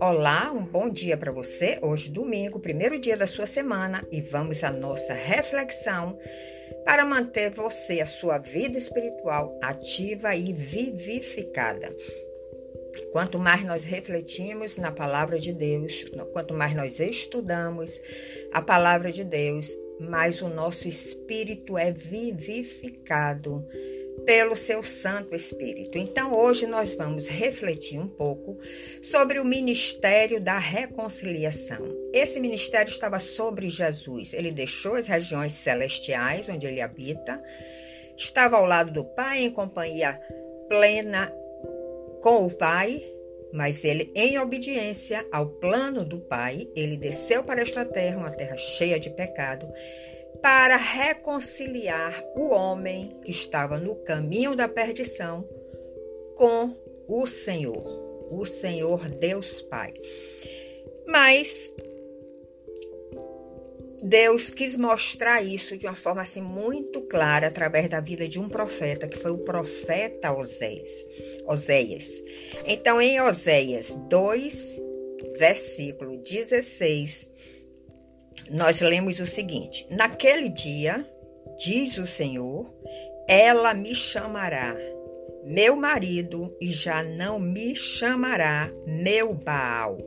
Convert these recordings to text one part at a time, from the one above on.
Olá, um bom dia para você. Hoje, domingo, primeiro dia da sua semana, e vamos à nossa reflexão para manter você, a sua vida espiritual ativa e vivificada. Quanto mais nós refletimos na palavra de Deus, quanto mais nós estudamos a palavra de Deus, mais o nosso espírito é vivificado pelo seu Santo Espírito. Então, hoje nós vamos refletir um pouco sobre o ministério da reconciliação. Esse ministério estava sobre Jesus. Ele deixou as regiões celestiais onde ele habita, estava ao lado do Pai em companhia plena com o Pai, mas ele, em obediência ao plano do Pai, ele desceu para esta terra, uma terra cheia de pecado para reconciliar o homem que estava no caminho da perdição com o Senhor, o Senhor Deus Pai. Mas Deus quis mostrar isso de uma forma assim muito clara através da vida de um profeta, que foi o profeta Oséias. Oséias. Então, em Oséias 2, versículo 16, nós lemos o seguinte: Naquele dia, diz o Senhor, ela me chamará meu marido e já não me chamará meu Baal.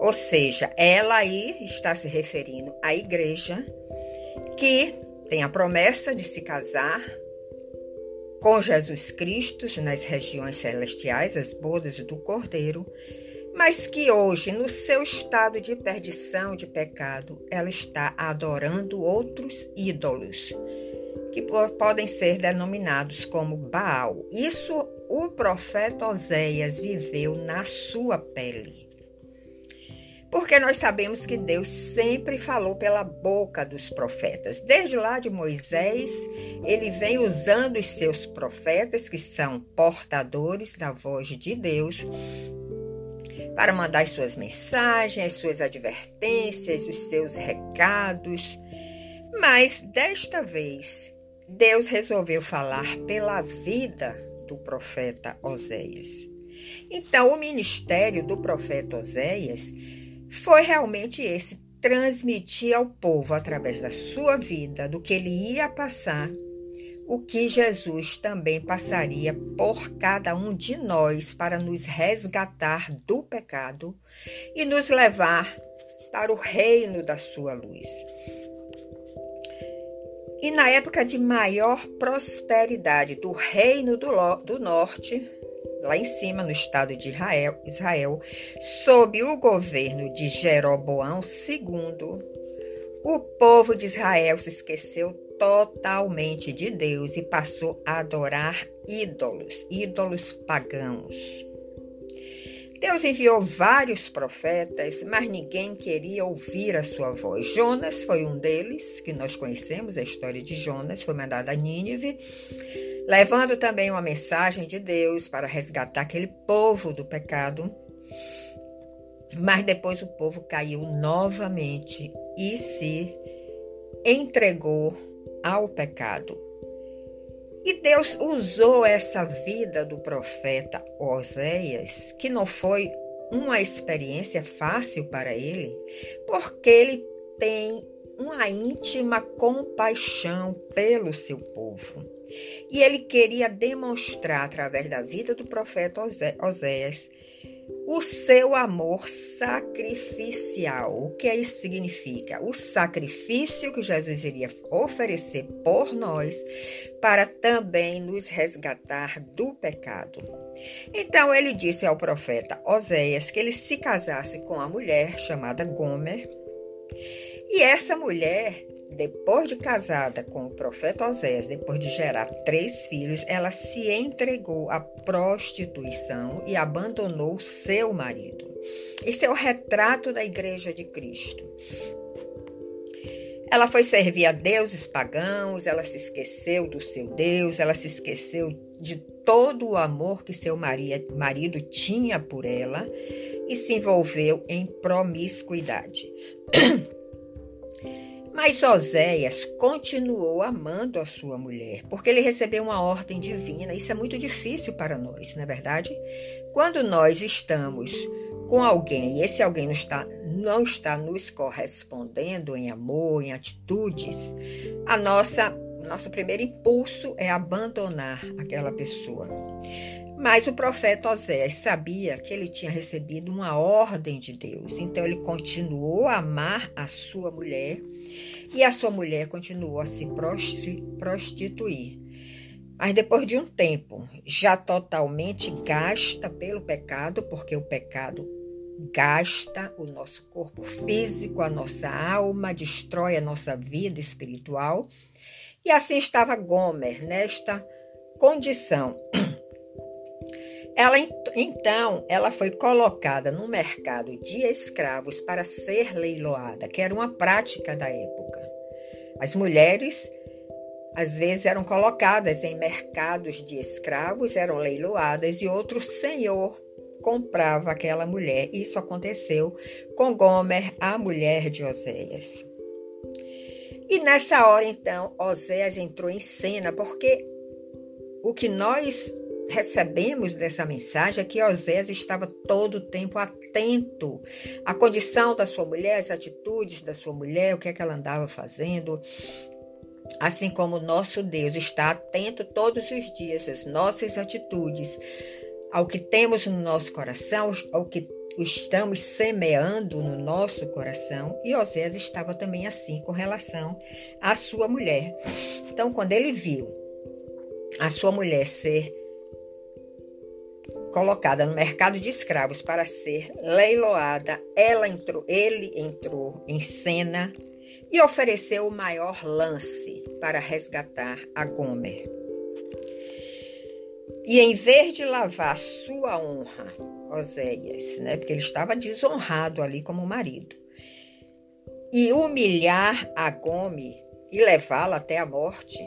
Ou seja, ela aí está se referindo à igreja que tem a promessa de se casar com Jesus Cristo nas regiões celestiais, as bodas do Cordeiro, mas que hoje, no seu estado de perdição, de pecado, ela está adorando outros ídolos, que podem ser denominados como Baal. Isso o profeta Oséias viveu na sua pele. Porque nós sabemos que Deus sempre falou pela boca dos profetas. Desde lá de Moisés, ele vem usando os seus profetas, que são portadores da voz de Deus, para mandar as suas mensagens, as suas advertências, os seus recados. Mas desta vez, Deus resolveu falar pela vida do profeta Oséias. Então, o ministério do profeta Oséias foi realmente esse: transmitir ao povo, através da sua vida, do que ele ia passar o que Jesus também passaria por cada um de nós para nos resgatar do pecado e nos levar para o reino da sua luz. E na época de maior prosperidade do reino do, do norte, lá em cima, no estado de Israel, Israel, sob o governo de Jeroboão II, o povo de Israel se esqueceu totalmente de Deus e passou a adorar ídolos, ídolos pagãos. Deus enviou vários profetas, mas ninguém queria ouvir a sua voz. Jonas foi um deles, que nós conhecemos a história de Jonas, foi mandado a Nínive, levando também uma mensagem de Deus para resgatar aquele povo do pecado. Mas depois o povo caiu novamente e se entregou ao pecado. E Deus usou essa vida do profeta Oséias, que não foi uma experiência fácil para ele, porque ele tem uma íntima compaixão pelo seu povo. E ele queria demonstrar, através da vida do profeta Oséias, o seu amor sacrificial. O que isso significa? O sacrifício que Jesus iria oferecer por nós para também nos resgatar do pecado. Então ele disse ao profeta Oséias que ele se casasse com a mulher chamada Gomer. E essa mulher depois de casada com o profeta Osés, depois de gerar três filhos, ela se entregou à prostituição e abandonou seu marido. Esse é o retrato da igreja de Cristo. Ela foi servir a deuses pagãos, ela se esqueceu do seu Deus, ela se esqueceu de todo o amor que seu marido tinha por ela e se envolveu em promiscuidade. Mas Oséias continuou amando a sua mulher, porque ele recebeu uma ordem divina. Isso é muito difícil para nós, não é verdade? Quando nós estamos com alguém e esse alguém não está, não está nos correspondendo em amor, em atitudes, a nossa nosso primeiro impulso é abandonar aquela pessoa. Mas o profeta Oséias sabia que ele tinha recebido uma ordem de Deus, então ele continuou a amar a sua mulher e a sua mulher continuou a se prostituir. Mas depois de um tempo, já totalmente gasta pelo pecado, porque o pecado gasta o nosso corpo físico, a nossa alma, destrói a nossa vida espiritual. E assim estava Gomer nesta condição. Ela então, ela foi colocada no mercado de escravos para ser leiloada, que era uma prática da época. As mulheres às vezes eram colocadas em mercados de escravos, eram leiloadas e outro senhor comprava aquela mulher. Isso aconteceu com Gomer, a mulher de Oséias. E nessa hora, então, Oséias entrou em cena, porque o que nós recebemos dessa mensagem é que Osés estava todo o tempo atento à condição da sua mulher, às atitudes da sua mulher, o que é que ela andava fazendo. Assim como o nosso Deus está atento todos os dias às nossas atitudes, ao que temos no nosso coração, ao que estamos semeando no nosso coração. E Osés estava também assim com relação à sua mulher. Então, quando ele viu a sua mulher ser colocada no mercado de escravos para ser leiloada, ela entrou, ele entrou em cena e ofereceu o maior lance para resgatar a Gomer. E em vez de lavar sua honra, Oséias, né, porque ele estava desonrado ali como marido, e humilhar a Gomer e levá-la até a morte,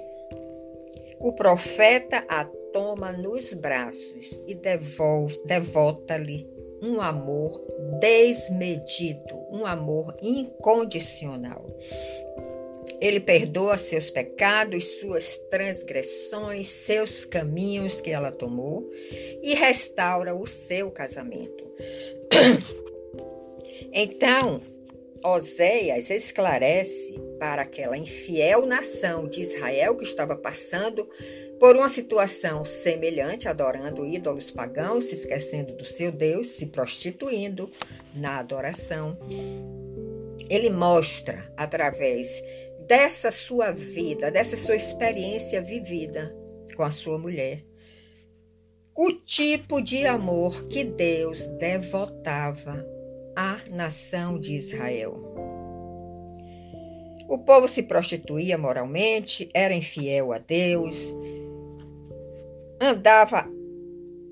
o profeta a toma nos braços e devolve, devota-lhe um amor desmedido, um amor incondicional. Ele perdoa seus pecados, suas transgressões, seus caminhos que ela tomou e restaura o seu casamento. Então, Oséias esclarece para aquela infiel nação de Israel que estava passando por uma situação semelhante, adorando ídolos pagãos, se esquecendo do seu Deus, se prostituindo na adoração. Ele mostra através dessa sua vida, dessa sua experiência vivida com a sua mulher, o tipo de amor que Deus devotava à nação de Israel. O povo se prostituía moralmente, era infiel a Deus, andava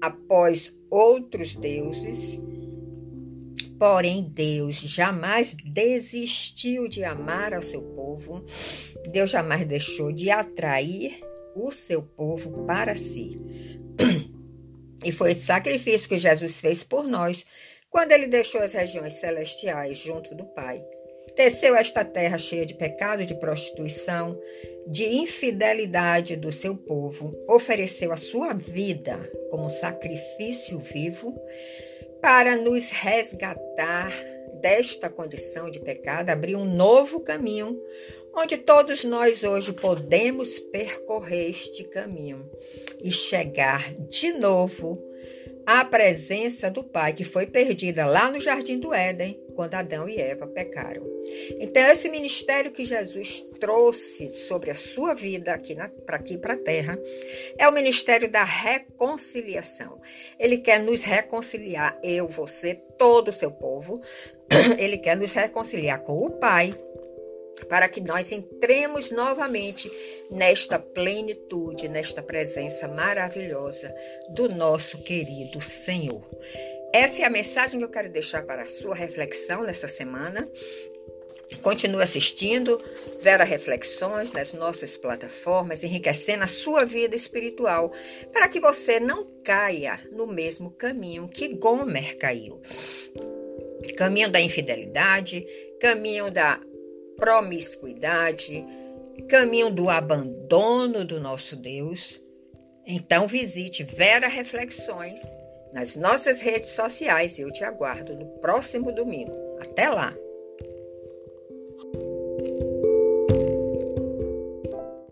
após outros deuses, porém Deus jamais desistiu de amar ao seu povo, Deus jamais deixou de atrair o seu povo para si. E foi esse sacrifício que Jesus fez por nós quando ele deixou as regiões celestiais junto do Pai. Teceu esta terra cheia de pecado, de prostituição, de infidelidade do seu povo, ofereceu a sua vida como sacrifício vivo para nos resgatar desta condição de pecado, abrir um novo caminho, onde todos nós hoje podemos percorrer este caminho e chegar de novo à presença do Pai, que foi perdida lá no Jardim do Éden, quando Adão e Eva pecaram. Então, esse ministério que Jesus trouxe sobre a sua vida aqui para aqui para a terra é o ministério da reconciliação. Ele quer nos reconciliar, eu, você, todo o seu povo. Ele quer nos reconciliar com o Pai para que nós entremos novamente nesta plenitude, nesta presença maravilhosa do nosso querido Senhor. Essa é a mensagem que eu quero deixar para a sua reflexão nessa semana. Continue assistindo Vera Reflexões nas nossas plataformas, enriquecendo a sua vida espiritual, para que você não caia no mesmo caminho que Gomer caiu. Caminho da infidelidade, caminho da promiscuidade, caminho do abandono do nosso Deus, então visite Vera Reflexões nas nossas redes sociais eu te aguardo no próximo domingo. Até lá!